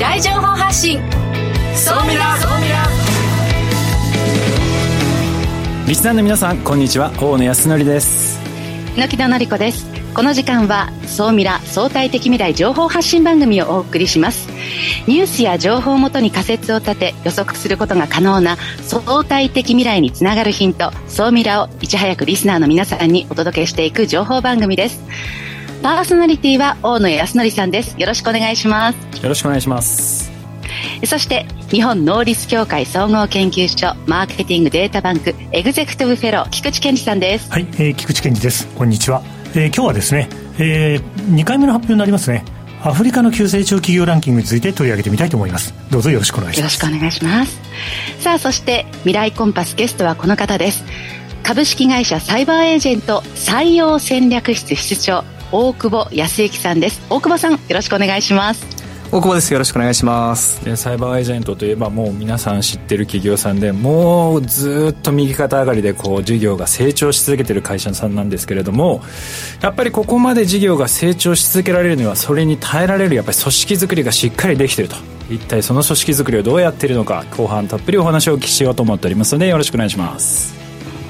未来情報発信。ソミラソミラリスナーの皆さんこんにちは。大野康則です。榎田紀子です。この時間は総ミラ相対的未来情報発信番組をお送りします。ニュースや情報をもとに仮説を立て予測することが可能な相対的未来につながるヒント総ミラをいち早くリスナーの皆さんにお届けしていく情報番組ですパーソナリティは大野康則さんです。よろしくお願いします。よろしくお願いします。そして日本能率協会総合研究所マーケティングデータバンクエグゼクティブフェロー菊池健二さんです。はい、えー、菊池健二です。こんにちは、えー、今日はですね、えー、2回目の発表になりますね。アフリカの急成長企業ランキングについて取り上げてみたいと思います。どうぞよろしくお願いします。よろしくお願いします。さあそして未来コンパスゲストはこの方です。株式会社サイバーエージェント採用戦略室室長大久保康之さんです。大久保さんよろしくお願いします。大久保です。よろしくお願いします。でサイバーエージェントといえばもう皆さん知ってる企業さんでもうずっと右肩上がりでこう事業が成長し続けてる会社さんなんですけれどもやっぱりここまで事業が成長し続けられるにはそれに耐えられるやっぱり組織づくりがしっかりできてると。一体その組織づくりをどうやっているのか後半たっぷりお話をお聞きしようと思っておりますのでよろしくお願いします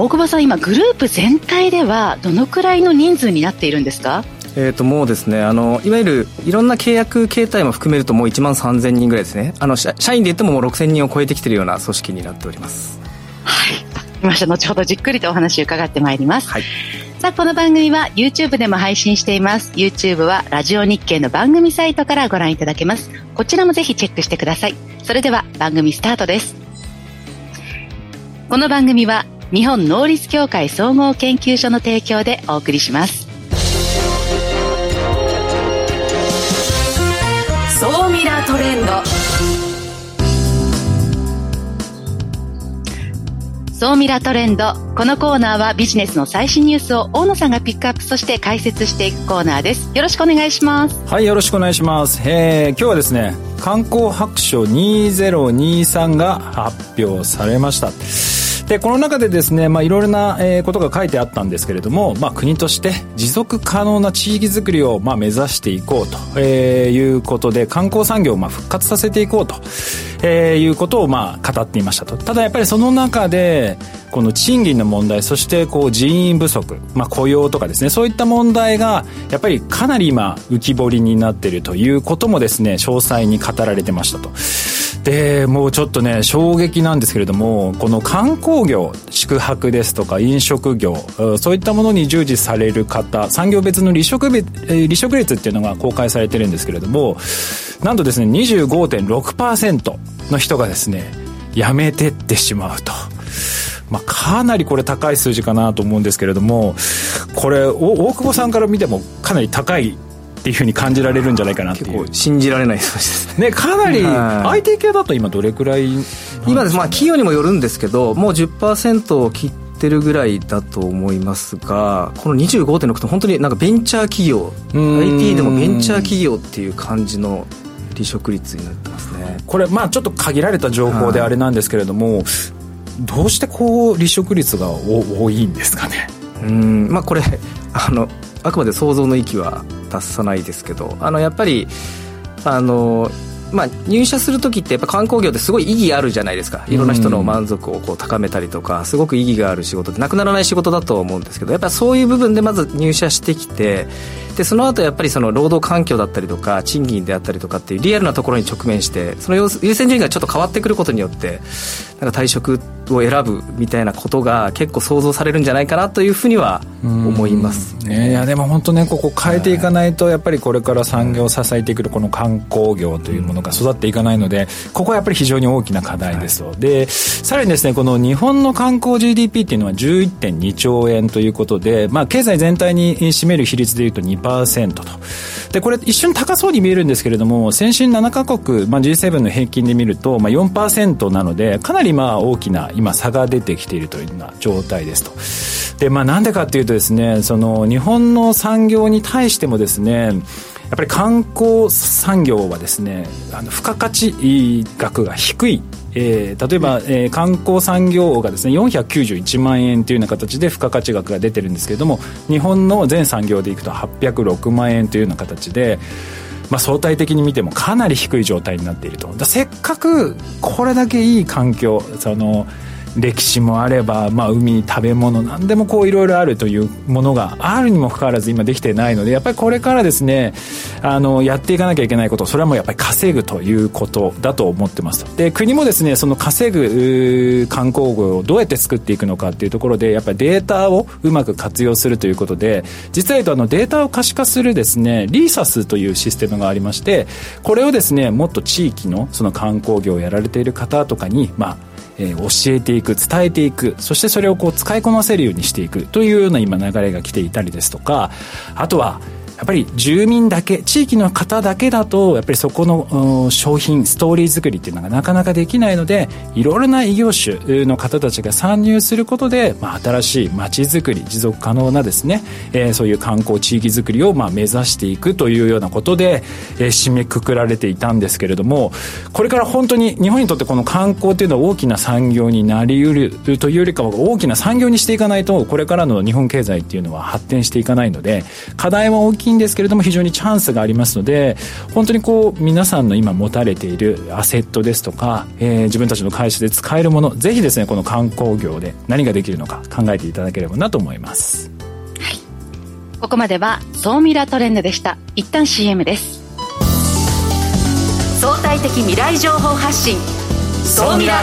大久保さん今グループ全体ではどのくらいの人数になっているんですか？えー、ともうですねあのいわゆるいろんな契約形態も含めるともう1万3000人ぐらいですねあの社員で言ってももう6000人を超えてきているような組織になっておりますはいました後ほどじっくりとお話伺ってまいります、はいさあ、この番組は YouTube でも配信しています。YouTube はラジオ日経の番組サイトからご覧いただけます。こちらもぜひチェックしてください。それでは番組スタートです。この番組は日本能率協会総合研究所の提供でお送りします。総ミラートレンド。総ミラートレンド。このコーナーはビジネスの最新ニュースを大野さんがピックアップそして解説していくコーナーです。よろしくお願いします。はいよろしくお願いします。えー、今日はですね観光白書2023が発表されましたでこの中でですね、まあ、いろいろな、ことが書いてあったんですけれども、まあ、国として持続可能な地域づくりを、まあ、目指していこうと、いうことで観光産業を、まあ、復活させていこうと、えー、いうことを、まあ、語っていましたとただやっぱりその中でこの賃金の問題そしてこう人員不足、まあ、雇用とかですねそういった問題がやっぱりかなり今浮き彫りになっているということもですね詳細に語られてましたと。でもうちょっとね衝撃なんですけれどもこの観光業宿泊ですとか飲食業そういったものに従事される方産業別の離職別離職率っていうのが公開されてるんですけれどもなんとですね25.6%の人がですね辞めてってしまうと。まあ、かなりこれ高い数字かなと思うんですけれどもこれ大久保さんから見てもかなり高いっていうふうに感じられるんじゃないかなっていう。信じられない数字です。ねかなり IT 系だと今どれくらい今です、まあ、企業にもよるんですけどもう10%を切ってるぐらいだと思いますがこの25.6って本当になんかベンチャー企業 IT でもベンチャー企業っていう感じの離職率になってますね。これまあちょっと限られた情報であれなんですけれども、はい、どうしてこう離職率が多いんですかね？うんまあこれあのあくまで想像の域は達さないですけどあのやっぱりあのまあ、入社する時ってやっぱ観光業ってすごい意義あるじゃないですか。いろんな人の満足をこう高めたりとかすごく意義がある仕事ってなくならない仕事だと思うんですけどやっぱそういう部分でまず入社してきてでその後やっぱりその労働環境だったりとか賃金であったりとかっていうリアルなところに直面してその優先順位がちょっと変わってくることによってなんか退職を選ぶみたいなことが結構想像されるんじゃないかなというふうには思います、ね、いやでも本当ねここ変えていかないとやっぱりこれから産業を支えていくこの観光業というものが育っていかないのでここはやっぱり非常に大きな課題ですはい、でさらにですねこの日本の観光 GDP っていうのは11.2兆円ということで、まあ、経済全体に占める比率でいうと2%と。でこれ一瞬高そうに見えるんですけれども先進7カ国、まあ、G7 の平均で見ると、まあ、4%なのでかなりまあ大きな今差が出てきているというような状態ですと。でまあなんでかっていうとですねその日本の産業に対してもですねやっぱり観光産業はですねあの付加価値額が低い。えー、例えば、えー、観光産業がですね491万円というような形で付加価値額が出てるんですけれども日本の全産業でいくと806万円というような形でまあ、相対的に見てもかなり低い状態になっていると。せっかくこれだけいい環境その歴史もあれば、まあ、海食べ物何でもこういろいろあるというものがあるにもかかわらず今できてないのでやっぱりこれからですねあのやっていかなきゃいけないことそれはもうやっぱり稼ぐということだと思ってます。で国もですねその稼ぐ観光業をどうやって作っていくのかっていうところでやっぱりデータをうまく活用するということで実は言うとあのデータを可視化するですねリーサスというシステムがありましてこれをですねもっと地域のその観光業をやられている方とかにまあえー、教えていく伝えていく。そしてそれをこう使いこなせるようにしていくというような今流れが来ていたりですとかあとはやっぱり住民だけ地域の方だけだとやっぱりそこの商品ストーリー作りっていうのがなかなかできないのでいろいろな異業種の方たちが参入することで、まあ、新しい街づくり持続可能なですね、えー、そういう観光地域づくりをまあ目指していくというようなことで、えー、締めくくられていたんですけれどもこれから本当に日本にとってこの観光っていうのは大きな産業になりうるというよりかは大きな産業にしていかないとこれからの日本経済っていうのは発展していかないので課題は大きいんですけれども非常にチャンスがありますので本当にこう皆さんの今持たれているアセットですとか、えー、自分たちの会社で使えるものぜひですねこの観光業で何ができるのか考えていただければなと思います。はい。ここまでは総ミラトレンドでした。一旦 CM です。相対的未来情報発信。総ミラ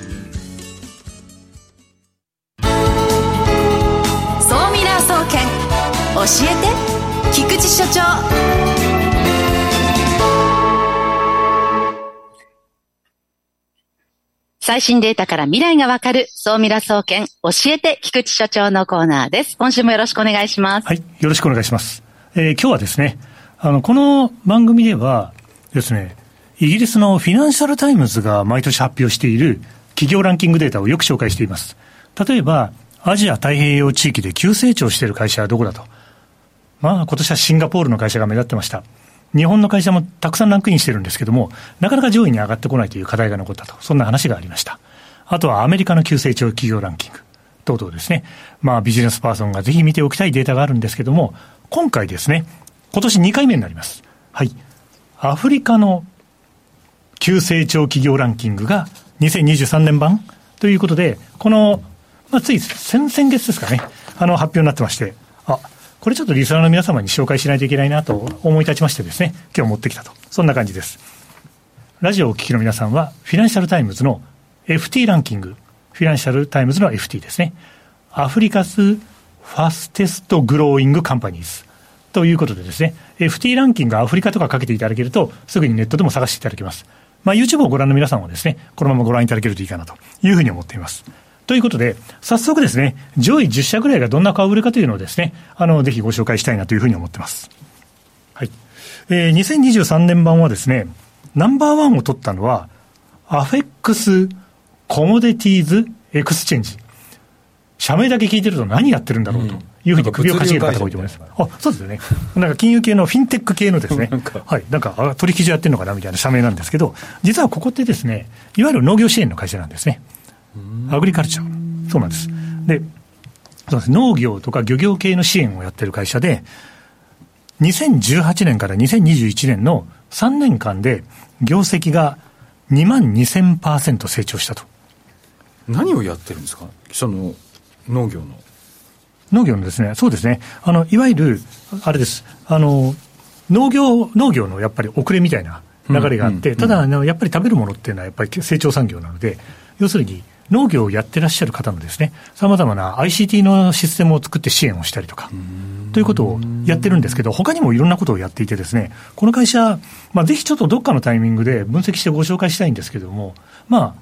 えて菊池所長最新データから未来がわかる、総ミラ総研、教えて菊池所長のコーナーです。今週もよろしくお願いします。はい、よろしくお願いします。えー、今日はですね、あの、この番組ではですね、イギリスのフィナンシャルタイムズが毎年発表している企業ランキングデータをよく紹介しています。例えば、アジア太平洋地域で急成長している会社はどこだと。まあ、今年はシンガポールの会社が目立ってました。日本の会社もたくさんランクインしてるんですけども、なかなか上位に上がってこないという課題が残ったと、そんな話がありました。あとはアメリカの急成長企業ランキング等々ですね。まあ、ビジネスパーソンがぜひ見ておきたいデータがあるんですけども、今回ですね、今年2回目になります。はい。アフリカの急成長企業ランキングが2023年版ということで、この、まあ、つい先々月ですかね、あの、発表になってまして、あ、これちょっとリスナーの皆様に紹介しないといけないなと思い立ちましてですね、今日持ってきたと。そんな感じです。ラジオをお聞きの皆さんは、フィナンシャルタイムズの FT ランキング、フィナンシャルタイムズの FT ですね。 Africa's Fastest Growing Companies。ということでですね、FT ランキングアフリカとかかけていただけると、すぐにネットでも探していただけます。まあ、YouTube をご覧の皆さんはですね、このままご覧いただけるといいかなというふうに思っています。ということで、早速ですね、上位10社ぐらいがどんな顔ぶれかというのをですね、あの、ぜひご紹介したいなというふうに思ってます。はい。えー、2023年版はですね、ナンバーワンを取ったのは、 AFEX Commodities Exchange。社名だけ聞いてると何やってるんだろうというふうに首をかしげる方が多いと思います。あ、そうですよね。なんか金融系のフィンテック系のですね、はい、なんか取引所やってるのかなみたいな社名なんですけど、実はここってですね、いわゆる農業支援の会社なんですね。 agriculture。そうなんです。で、そうです農業とか漁業系の支援をやってる会社で、2018年から2021年の3年間で業績が2万2000%成長したと。何をやってるんですか？その農業の。農業のですね、そうですね。あの、いわゆる、あれです。あの、農業、農業のやっぱり遅れみたいな流れがあって、ただ、やっぱり食べるものっていうのはやっぱり成長産業なので、要するに、農業をやってらっしゃる方のですね、さまざまな ICT のシステムを作って支援をしたりとか、ということをやってるんですけど、他にもいろんなことをやっていてですね、この会社、まあ、ぜひちょっとどっかのタイミングで分析してご紹介したいんですけれども、まあ、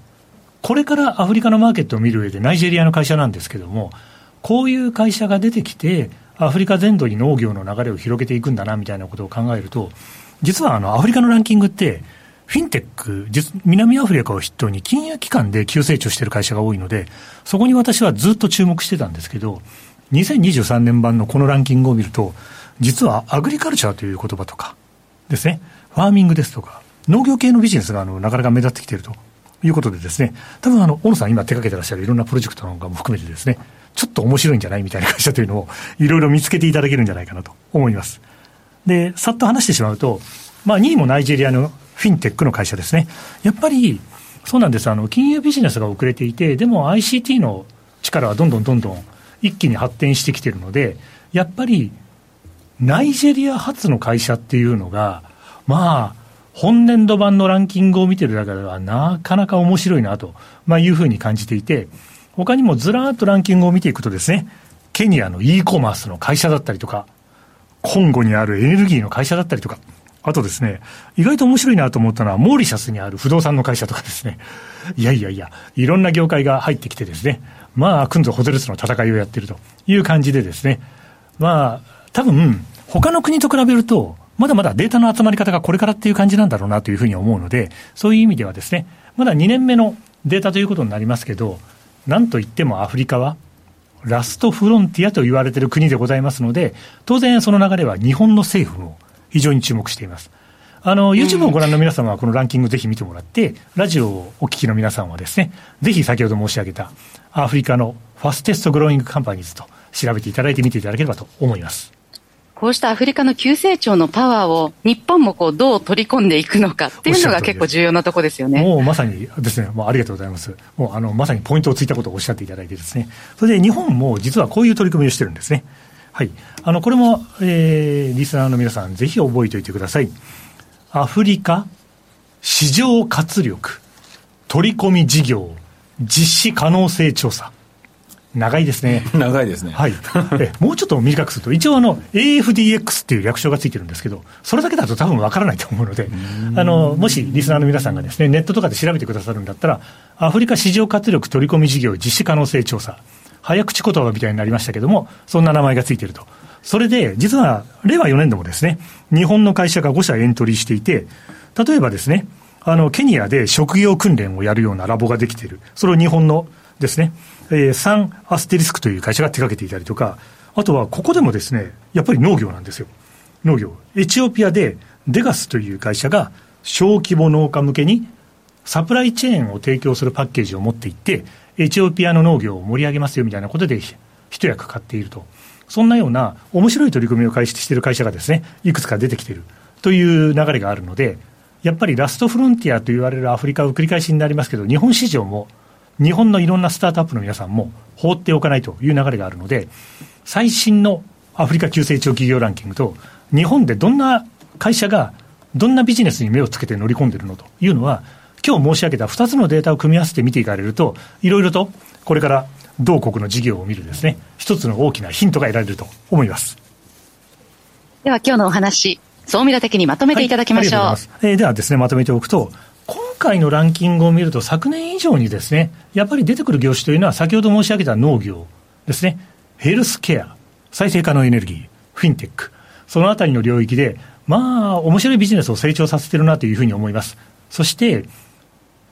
これからアフリカのマーケットを見る上でナイジェリアの会社なんですけれども、こういう会社が出てきて、アフリカ全土に農業の流れを広げていくんだなみたいなことを考えると、実はあのアフリカのランキングって、フィンテック、南アフリカを筆頭に金融機関で急成長している会社が多いので、そこに私はずっと注目してたんですけど、2023年版のこのランキングを見ると、実はアグリカルチャーという言葉とかですね、ファーミングですとか、農業系のビジネスがあのなかなか目立ってきているということでですね、多分あの、小野さん今手掛けてらっしゃるいろんなプロジェクトなんかも含めてですね、ちょっと面白いんじゃないみたいな会社というのをいろいろ見つけていただけるんじゃないかなと思います。で、さっと話してしまうと、まあ2位もナイジェリアのフィンテックの会社ですね。やっぱり、そうなんです。あの、金融ビジネスが遅れていて、でも ICT の力はどんどんどんどん一気に発展してきてるので、やっぱり、ナイジェリア発の会社っていうのが、まあ、本年度版のランキングを見てるだけではなかなか面白いなと、まあ、いうふうに感じていて、他にもずらーっとランキングを見ていくとですね、ケニアの e コマースの会社だったりとか、コンゴにあるエネルギーの会社だったりとか、あとですね、意外と面白いなと思ったのは、モーリシャスにある不動産の会社とかですね、いやいやいや、いろんな業界が入ってきてですね、まあ、くんぞホテルスの戦いをやってるという感じでですね、まあ、多分、他の国と比べると、まだまだデータの集まり方がこれからっていう感じなんだろうなというふうに思うので、そういう意味ではですね、まだ2年目のデータということになりますけど、なんといってもアフリカは、ラストフロンティアと言われている国でございますので、当然その流れは日本の政府も非常に注目しています。あの、YouTube をご覧の皆様はこのランキングぜひ見てもらって、ラジオをお聞きの皆さんはですね、ぜひ先ほど申し上げたアフリカのファステストグローイングカンパニーズと調べていただいて見ていただければと思います。こうしたアフリカの急成長のパワーを日本もこうどう取り込んでいくのかっていうのが結構重要なところですよね。もうまさにですね、もうありがとうございます。もうあのまさにポイントをついたことをおっしゃっていただいてですね、それで日本も実はこういう取り組みをしてるんですね。はい。あの、これも、えー、リスナーの皆さんぜひ覚えておいてください。アフリカ市場活力取り込み事業実施可能性調査。長いですね。長いですね。はい。えもうちょっと短くすると、一応あの、AFDX っていう略称がついてるんですけど、それだけだと多分わからないと思うので、あの、もしリスナーの皆さんがですね、ネットとかで調べてくださるんだったら、アフリカ市場活力取り込み事業実施可能性調査。早口言葉みたいになりましたけども、そんな名前がついていると。それで、実は、令和4年度もですね、日本の会社が5社エントリーしていて、例えばですね、あの、ケニアで職業訓練をやるようなラボができている。それを日本のですね、えー、サンアステリスクという会社が手掛けていたりとか、あとはここでもですね、やっぱり農業なんですよ。農業。エチオピアでデガスという会社が小規模農家向けにサプライチェーンを提供するパッケージを持っていって、エチオピアの農業を盛り上げますよみたいなことで一役買っていると。そんなような面白い取り組みを開始している会社がですね、いくつか出てきているという流れがあるので、やっぱりラストフロンティアと言われるアフリカを繰り返しになりますけど、日本市場も日本のいろんなスタートアップの皆さんも放っておかないという流れがあるので、最新のアフリカ急成長企業ランキングと、日本でどんな会社が、どんなビジネスに目をつけて乗り込んでるのというのは、今日申し上げた2つのデータを組み合わせて見ていかれると、いろいろとこれから同国の事業を見るですね、一つの大きなヒントが得られると思います。では今日のお話、総ミラ的にまとめていただきましょう。はい、えー、ではですね、まとめておくと、今回のランキングを見ると、昨年以上にですね、やっぱり出てくる業種というのは、先ほど申し上げた農業ですね、ヘルスケア、再生可能エネルギー、フィンテック、そのあたりの領域で、まあ、面白いビジネスを成長させてるなというふうに思います。そして、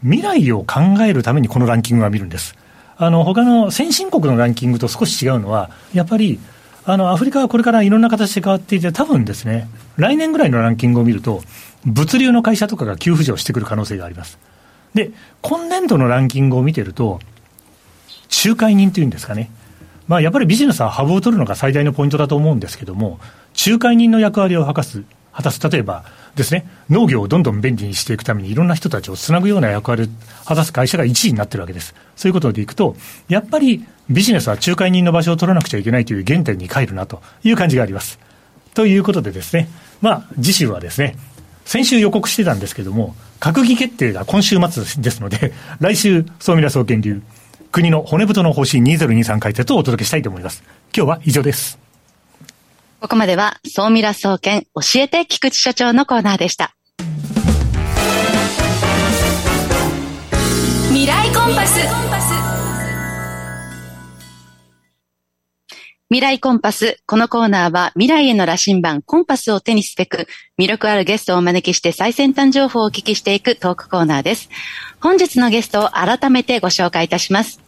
未来を考えるためにこのランキングは見るんです。あの、他の先進国のランキングと少し違うのは、やっぱり、あの、アフリカはこれからいろんな形で変わっていて、多分ですね、来年ぐらいのランキングを見ると、物流の会社とかが急浮上してくる可能性があります。で、今年度のランキングを見てると、仲介人というんですかね。まあ、やっぱりビジネスはハブを取るのが最大のポイントだと思うんですけども、仲介人の役割を果たす、果たす、例えばですね、農業をどんどん便利にしていくためにいろんな人たちをつなぐような役割を果たす会社が1位になってるわけです。そういうことでいくと、やっぱりビジネスは仲介人の場所を取らなくちゃいけないという原点に帰るなという感じがあります。ということでですね、まあ、次週はですね、先週予告してたんですけども、閣議決定が今週末ですので、来週、総ミラ総研流、国の骨太の方針2023解説をお届けしたいと思います。今日は以上です。ここまでは、総ミラ総研教えて菊池所長のコーナーでした。未来コンパス。未来コンパス。このコーナーは未来への羅針盤コンパスを手にすべく魅力あるゲストをお招きして最先端情報をお聞きしていくトークコーナーです。本日のゲストを改めてご紹介いたします。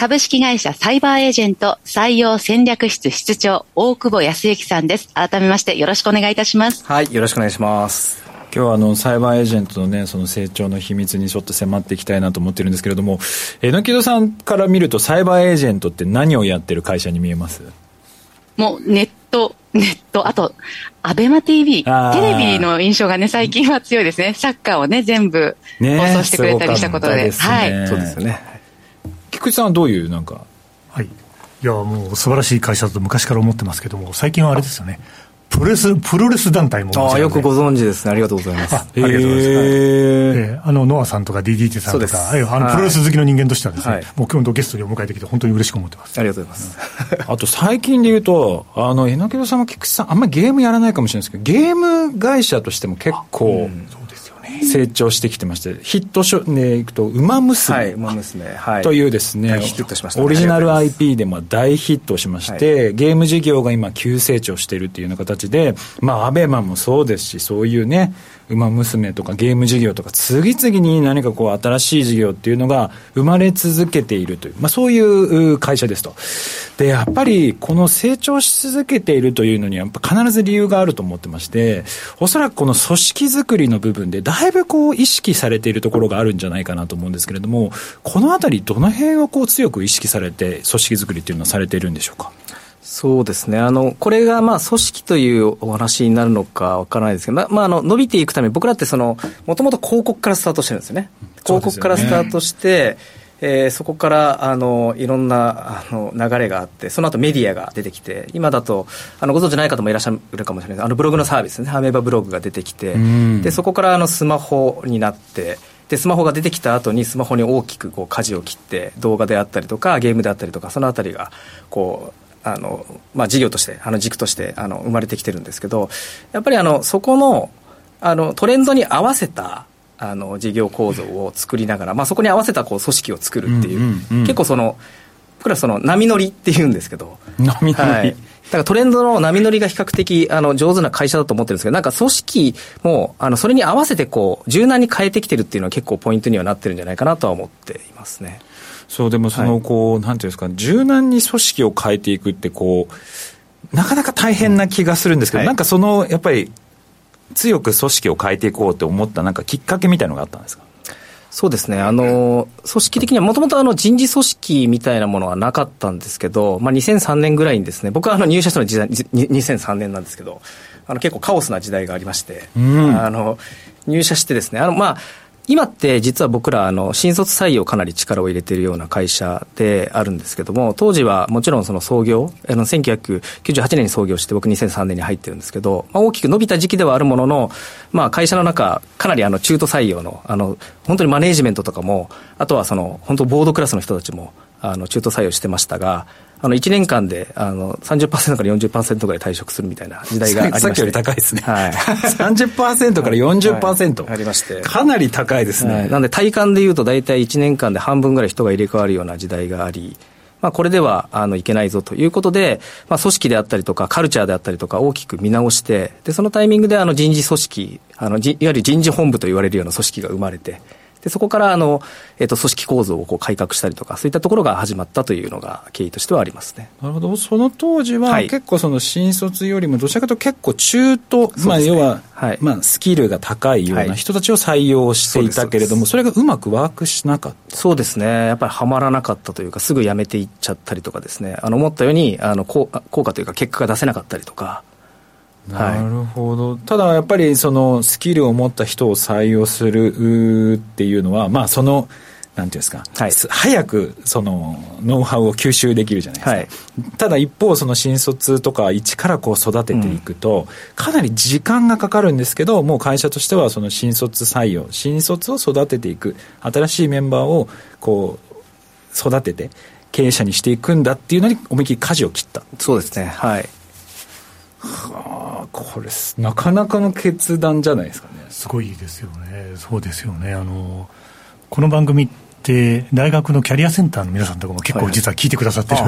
株式会社サイバーエージェント採用戦略室室長大久保康之さんです。改めましてよろしくお願いいたします。はい、よろしくお願いします。今日はあのサイバーエージェントのねその成長の秘密にちょっと迫っていきたいなと思ってるんですけれども榎木戸さんから見るとサイバーエージェントって何をやってる会社に見えます？もうネット、ネット、あと、アベマ TV、テレビの印象がね、最近は強いですね。サッカーをね、全部放送してくれたりしたことで。ね、はい。そうですよね。菊池さんはどういうなんか？はい。いや、もう素晴らしい会社だと昔から思ってますけども、最近はあれですよね。プロレス、プロレス団体も、ああ、よくご存知ですね。ありがとうございます。あありがとうございます。えー、あの、ノアさんとか DDT さんとか、あのプロレス好きの人間としてはですね、はい、もう今日のゲストにお迎えできて本当に嬉しく思ってます。ありがとうございます。あと最近で言うと、あの、榎戸さんも菊池さん、あんまりゲームやらないかもしれないですけど、ゲーム会社としても結構、成長してきてまして、ヒットショでいくと、ウマ娘、はい、馬娘、はい、というですね、ヒットしました、オリジナル IP でも大ヒットしまして、はい、ゲーム事業が今急成長しているっていうような形で、まあ、アベマもそうですし、そういうね、ウマ娘とかゲーム事業とか、次々に何かこう新しい事業っていうのが生まれ続けているという、まあそういう会社ですと。で、やっぱりこの成長し続けているというのには、やっぱ必ず理由があると思ってまして、おそらくこの組織づくりの部分で、だいぶこう意識されているところがあるんじゃないかなと思うんですけれども、このあたり、どの辺をこう強く意識されて、組織づくりっていうのはされているんでしょうか？そうですね。あの、これがまあ組織というお話になるのかわからないですけど、ままあ、あの、伸びていくために僕らってその、もともと広告からスタートしてるんですよね。広告からスタートして、えー、そこからあのいろんなあの流れがあって、その後メディアが出てきて、今だとあのご存知ない方もいらっしゃるかもしれないです。あのブログのサービスね、アメーバブログが出てきて、でそこからあのスマホになって、でスマホが出てきた後にスマホに大きくこう舵を切って動画であったりとかゲームであったりとかそのあたりがこうあの、まあ、事業として、あの軸としてあの生まれてきてるんですけど、やっぱりあのそこのあのトレンドに合わせたあの事業構造を作りながら、まあ、そこに合わせたこう組織を作るっていう、うんうんうん、結構その、僕らその波乗りっていうんですけど、波乗り、はい、だからトレンドの波乗りが比較的あの上手な会社だと思ってるんですけど、なんか組織もあのそれに合わせてこう柔軟に変えてきてるっていうのは結構ポイントにはなってるんじゃないかなとは思っていますね。そうでもそのこう、はい、なんていうんですか柔軟に組織を変えていくってこうなかなか大変な気がするんですけど、はい、なんかそのやっぱり強く組織を変えていこうと思ったなんかきっかけみたいのがあったんですか？そうですね。あの、組織的にはもともとあの人事組織みたいなものはなかったんですけど、まあ2003年ぐらいにですね、僕はあの入社したの時代、2003年なんですけど、あの結構カオスな時代がありまして、うん、あの、入社してですね、あの、まあ、今って実は僕らあの新卒採用かなり力を入れているような会社であるんですけども当時はもちろんその創業あの1998年に創業して僕2003年に入ってるんですけど、まあ、大きく伸びた時期ではあるものの、まあ、会社の中かなりあの中途採用のあの本当にマネージメントとかもあとはその本当ボードクラスの人たちもあの中途採用してましたがあの1年間であの30%から40%ぐらい退職するみたいな時代がありまして。さっきより高いですね、はい、30%から40%、はい、ありまして。かなり高いですね、はい、なんで体感でいうと大体1年間で半分ぐらい人が入れ替わるような時代がありまあ、これではあのいけないぞということで、まあ、組織であったりとか、カルチャーであったりとか、大きく見直して、でそのタイミングであの人事組織あの、いわゆる人事本部と言われるような組織が生まれて、でそこからあの、えーと、組織構造をこう改革したりとか、そういったところが始まったというのが経緯としてはありますね。なるほど、その当時は、結構その新卒よりも、どちらかというと結構中途、まあ、要は、はい、まあ、スキルが高いような人たちを採用していたけれども、それがうまくワークしなかった。そうですね、やっぱりはまらなかったというか、すぐ辞めていっちゃったりとかですね、あの思ったようにあの効効果というか、結果が出せなかったりとか。なるほど、はい、ただやっぱりそのスキルを持った人を採用するっていうのは、まあ、そのなんていうんですか、はい、早くそのノウハウを吸収できるじゃないですか、はい、ただ一方その新卒とか一からこう育てていくと、うん、かなり時間がかかるんですけどもう会社としてはその新卒採用新卒を育てていく新しいメンバーをこう育てて経営者にしていくんだっていうのに思いっきり舵を切った。そうですね。はい。はあ、これ、なかなかの決断じゃないですかね。すごいですよね。そうですよね。あの、この番組で、大学のキャリアセンターの皆さんとかも結構実は聞いてくださってる、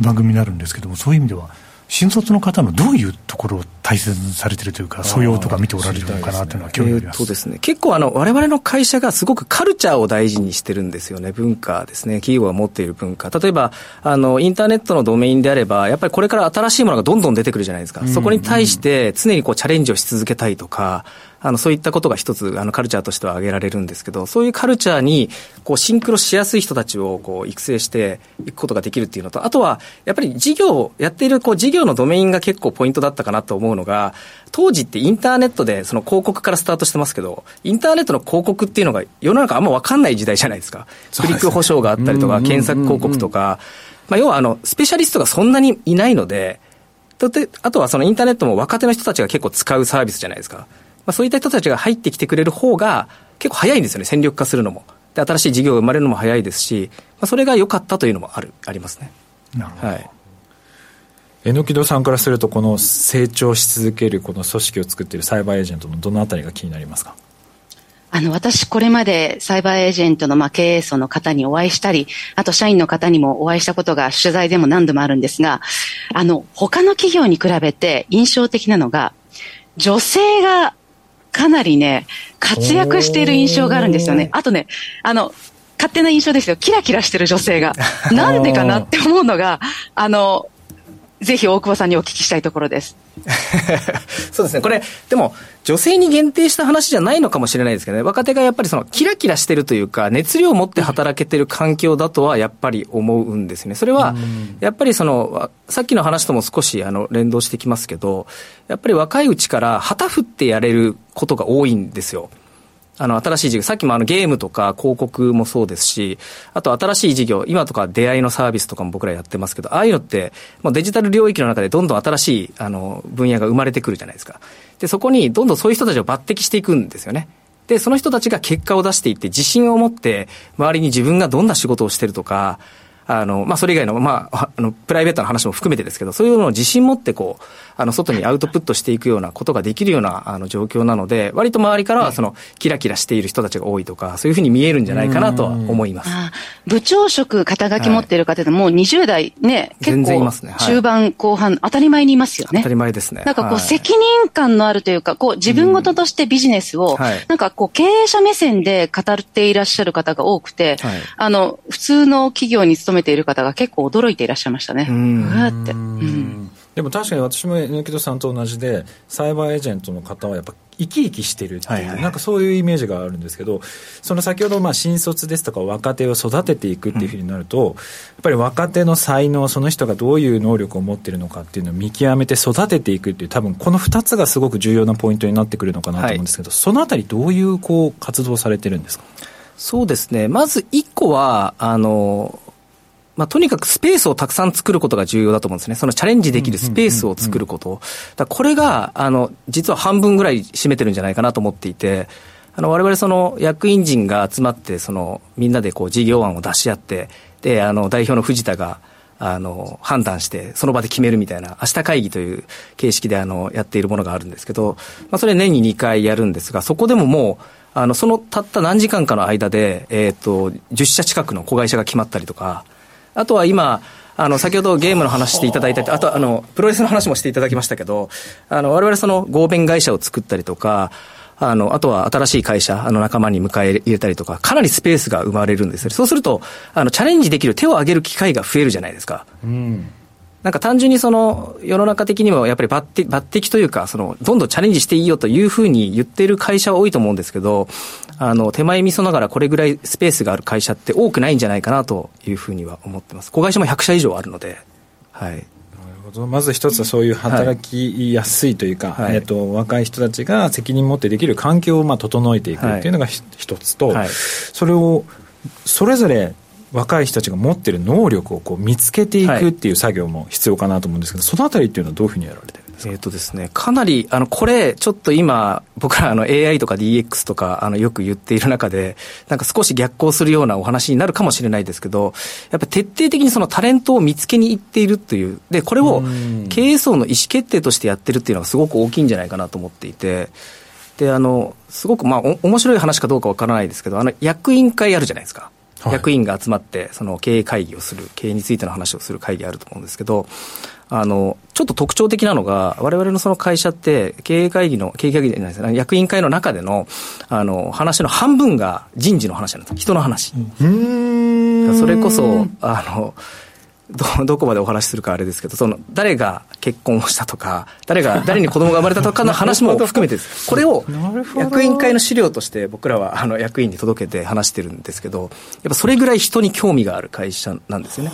番組になるんですけども、そういう意味では、新卒の方のどういうところを大切にされてるというか、素養とか見ておられるのかなというのは興味あります。えー、ですね。結構あの、我々の会社がすごくカルチャーを大事にしてるんですよね。文化ですね。企業が持っている文化。例えば、あの、インターネットのドメインであれば、やっぱりこれから新しいものがどんどん出てくるじゃないですか。そこに対して常にこうチャレンジをし続けたいとか、あの、そういったことが一つ、あの、カルチャーとしては挙げられるんですけど、そういうカルチャーに、こう、シンクロしやすい人たちを、こう、育成していくことができるっていうのと、あとは、やっぱり事業、やっている、こう、事業のドメインが結構ポイントだったかなと思うのが、当時ってインターネットで、その広告からスタートしてますけど、インターネットの広告っていうのが世の中あんま分かんない時代じゃないですか。クリック保証があったりとか、検索広告とか、まあ、要は、あの、スペシャリストがそんなにいないので、あとはそのインターネットも若手の人たちが結構使うサービスじゃないですか。まあ、そういった人たちが入ってきてくれる方が結構早いんですよね、戦力化するのも。で、新しい事業が生まれるのも早いですし、まあ、それが良かったというのもある、ありますね。なるほど。はい。榎木戸さんからすると、この成長し続けるこの組織を作っているサイバーエージェントのどのあたりが気になりますか？あの、私、これまでサイバーエージェントの、まあ、経営層の方にお会いしたり、あと社員の方にもお会いしたことが取材でも何度もあるんですが、あの、他の企業に比べて印象的なのが、女性がかなりね、活躍している印象があるんですよね。あとね、あの、勝手な印象ですよ。キラキラしてる女性が。なんでかなって思うのが、あの、ぜひ大久保さんにお聞きしたいところです。そうですね。これ、でも、女性に限定した話じゃないのかもしれないですけどね。若手がやっぱりその、キラキラしてるというか、熱量を持って働けてる環境だとは、やっぱり思うんですね。それは、やっぱりその、さっきの話とも少し、あの、連動してきますけど、やっぱり若いうちから旗振ってやれることが多いんですよ。あの、新しい事業、さっきもあのゲームとか広告もそうですし、あと新しい事業、今とか出会いのサービスとかも僕らやってますけど、ああいうのって、もうデジタル領域の中でどんどん新しい、あの、分野が生まれてくるじゃないですか。で、そこにどんどんそういう人たちを抜擢していくんですよね。で、その人たちが結果を出していって、自信を持って、周りに自分がどんな仕事をしてるとか、あの、まあ、それ以外の、まあ、あの、プライベートな話も含めてですけど、そういうのを自信持ってこう、あの、外にアウトプットしていくようなことができるような、あの、状況なので、割と周りからは、その、キラキラしている人たちが多いとか、そういうふうに見えるんじゃないかなとは思います。部長職、肩書き持ってる方でも、20代ね、結構、中盤、後半、当たり前にいますよね。当たり前ですね。なんかこう、責任感のあるというか、こう、自分事としてビジネスを、なんかこう、経営者目線で語っていらっしゃる方が多くて、あの、普通の企業に勤めている方が結構構驚いていらっしゃいましたね。うわって。うん。でも確かに私も榎戸さんと同じでサイバーエージェントの方はやっぱ生き生きしてるっていう、はいはい、なんかそういうイメージがあるんですけどその先ほどまあ新卒ですとか若手を育てていくっていうふうになると、うん、やっぱり若手の才能その人がどういう能力を持ってるのかっていうのを見極めて育てていくっていう多分この2つがすごく重要なポイントになってくるのかなと思うんですけど、はい、そのあたりどういうこう活動をされてるんですか？そうですね。まず1個はあのまあ、とにかくスペースをたくさん作ることが重要だと思うんですね。そのチャレンジできるスペースを作ること。だこれが、あの、実は半分ぐらい占めてるんじゃないかなと思っていて、あの、我々その役員陣が集まって、その、みんなでこう事業案を出し合って、で、あの、代表の藤田が、あの、判断して、その場で決めるみたいな、明日会議という形式であの、やっているものがあるんですけど、まあ、それ年に2回やるんですが、そこでももう、あの、そのたった何時間かの間で、えっ、ー、と、10社近くの子会社が決まったりとか、あとは今、あの、先ほどゲームの話していただいたり、あと、あの、プロレスの話もしていただきましたけど、あの、我々その合弁会社を作ったりとか、あの、あとは新しい会社、あの仲間に迎え入れたりとか、かなりスペースが生まれるんですよ。そうすると、あの、チャレンジできる手を挙げる機会が増えるじゃないですか。うん。なんか単純にその世の中的にもやっぱり抜擢抜擢というか、そのどんどんチャレンジしていいよというふうに言っている会社は多いと思うんですけど、あの手前味噌ながらこれぐらいスペースがある会社って多くないんじゃないかなというふうには思ってます。子会社も100社以上あるので、はい。まず一つはそういう働きやすいというか、はい、えーと、若い人たちが責任持ってできる環境をまあ整えていくっていうのが一つと、はい、それをそれぞれ若い人たちが持ってる能力をこう見つけていくっていう作業も必要かなと思うんですけど、そのあたりっていうのはどういうふうにやられてるんですか？えっ、とですね、かなり、あの、これ、ちょっと今、僕らあの AI とか DX とか、あの、よく言っている中で、なんか少し逆行するようなお話になるかもしれないですけど、やっぱ徹底的にそのタレントを見つけに行っているという、で、これを経営層の意思決定としてやってるっていうのがすごく大きいんじゃないかなと思っていて、で、あの、すごくまあ、お面白い話かどうかわからないですけど、あの、役員会あるじゃないですか。役員が集まってその経営会議をする経営についての話をする会議あると思うんですけどあの、ちょっと特徴的なのが、我々のその会社って、経営会議の、経営会議じゃないですね、役員会の中での、あの、話の半分が人事の話なんです。人の話。それこそ、あの、ど、どこまでお話しするかあれですけど、その、誰が結婚をしたとか、誰が、誰に子供が生まれたとかの話も含めてです。これを、役員会の資料として僕らは、あの、役員に届けて話してるんですけど、やっぱそれぐらい人に興味がある会社なんですよね。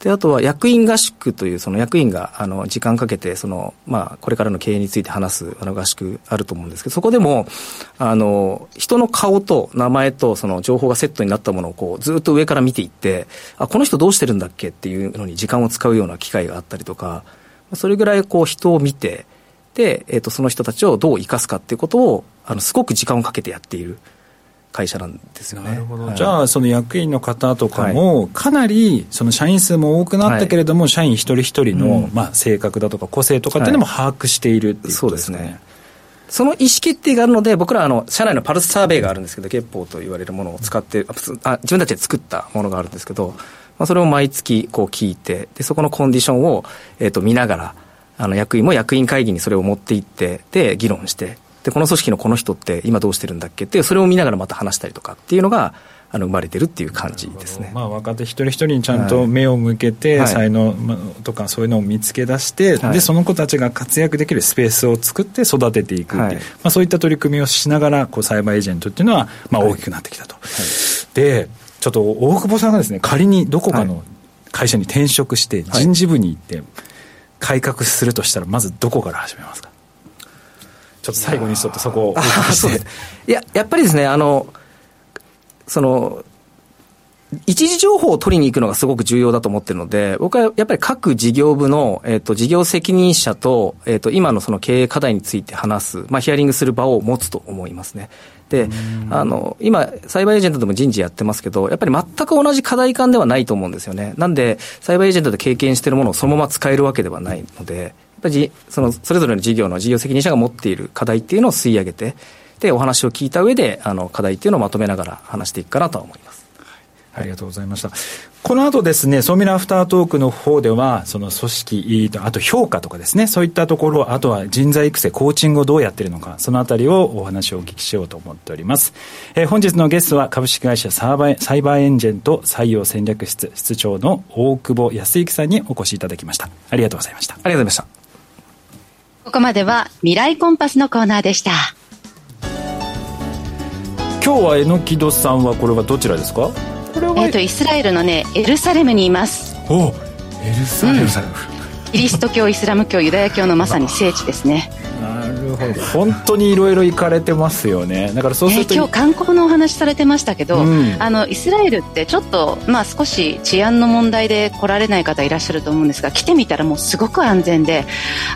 で、あとは役員合宿という、その役員が、あの、時間かけて、その、まあ、これからの経営について話す、あの、合宿あると思うんですけど、そこでも、あの、人の顔と名前と、その、情報がセットになったものを、こう、ずっと上から見ていって、あ、この人どうしてるんだっけっていうのに時間を使うような機会があったりとか、それぐらい、こう、人を見て、で、えっ、ー、と、その人たちをどう生かすかっていうことを、あの、すごく時間をかけてやっている。会社なんですよね。なるほど。じゃあ、その役員の方とかも、かなり、その社員数も多くなったけれども、はい、社員一人一人の、まあ、性格だとか個性とかっていうのも把握しているっていうことですね。はい、そうですね。その意思決定があるので、僕らあの、社内のパルスサーベイがあるんですけど、月報と言われるものを使ってあ、自分たちで作ったものがあるんですけど、まあ、それを毎月こう聞いて、で、そこのコンディションを、えっ、ー、と、見ながら、あの、役員も役員会議にそれを持っていって、で、議論して、で、この組織のこの人って今どうしてるんだっけって、それを見ながらまた話したりとかっていうのが、あの生まれてるっていう感じですね、まあ、若手一人一人にちゃんと目を向けて、才能とかそういうのを見つけ出して、はい、でその子たちが活躍できるスペースを作って育てていくってはい、まあ、そういった取り組みをしながらこうサイバーエージェントっていうのは、まあ、大きくなってきたと、はい、でちょっと大久保さんがですね仮にどこかの会社に転職して人事部に行って改革するとしたらまずどこから始めますか？ちょっと最後にちょっとそこをいや、やっぱりですね、あの、その、一時情報を取りに行くのがすごく重要だと思ってるので、僕はやっぱり各事業部の、えっ、ー、と、事業責任者と、えっ、ー、と、今のその経営課題について話す、まあ、ヒアリングする場を持つと思いますね。で、あの、今、サイバーエージェントでも人事やってますけど、やっぱり全く同じ課題感ではないと思うんですよね。なんで、サイバーエージェントで経験しているものをそのまま使えるわけではないので、ぱりそのそれぞれの事業の事業責任者が持っている課題っていうのを吸い上げて、で、お話を聞いた上で、あの、課題っていうのをまとめながら話していくかなとは思います。ありがとうございました。この後ですね、ソーミラアフタートークの方では、その組織、あと評価とかですね、そういったところ、あとは人材育成、コーチングをどうやってるのか、そのあたりをお話をお聞きしようと思っております。えー、本日のゲストは株式会社サーバーサイバーエンジェント採用戦略室室長の大久保康之さんにお越しいただきました。ありがとうございました。ありがとうございました。ここまでは未来コンパスのコーナーでした。今日は榎戸さんはこれはどちらですか？えっ、ー、とイスラエルのねエルサレムにいます。おエルサレム、うん、キリスト教イスラム教ユダヤ教のまさに聖地ですねほど本当にいろいろ行かれてますよね。だからそうすると、えー、今日観光のお話されてましたけど、うん、あのイスラエルってちょっと、まあ、少し治安の問題で来られない方いらっしゃると思うんですが来てみたらもうすごく安全で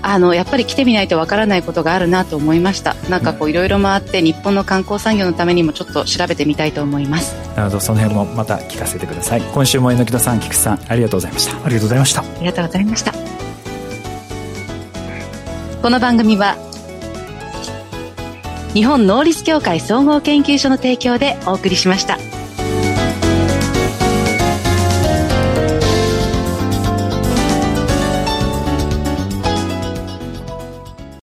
あのやっぱり来てみないとわからないことがあるなと思いました。なんかこういろいろ回って日本の観光産業のためにもちょっと調べてみたいと思います。なるほど。その辺もまた聞かせてください。今週も榎戸さん菊さんありがとうございましたありがとうございました。ありがとうございました。この番組は日本能力協会総合研究所の提供でお送りしました。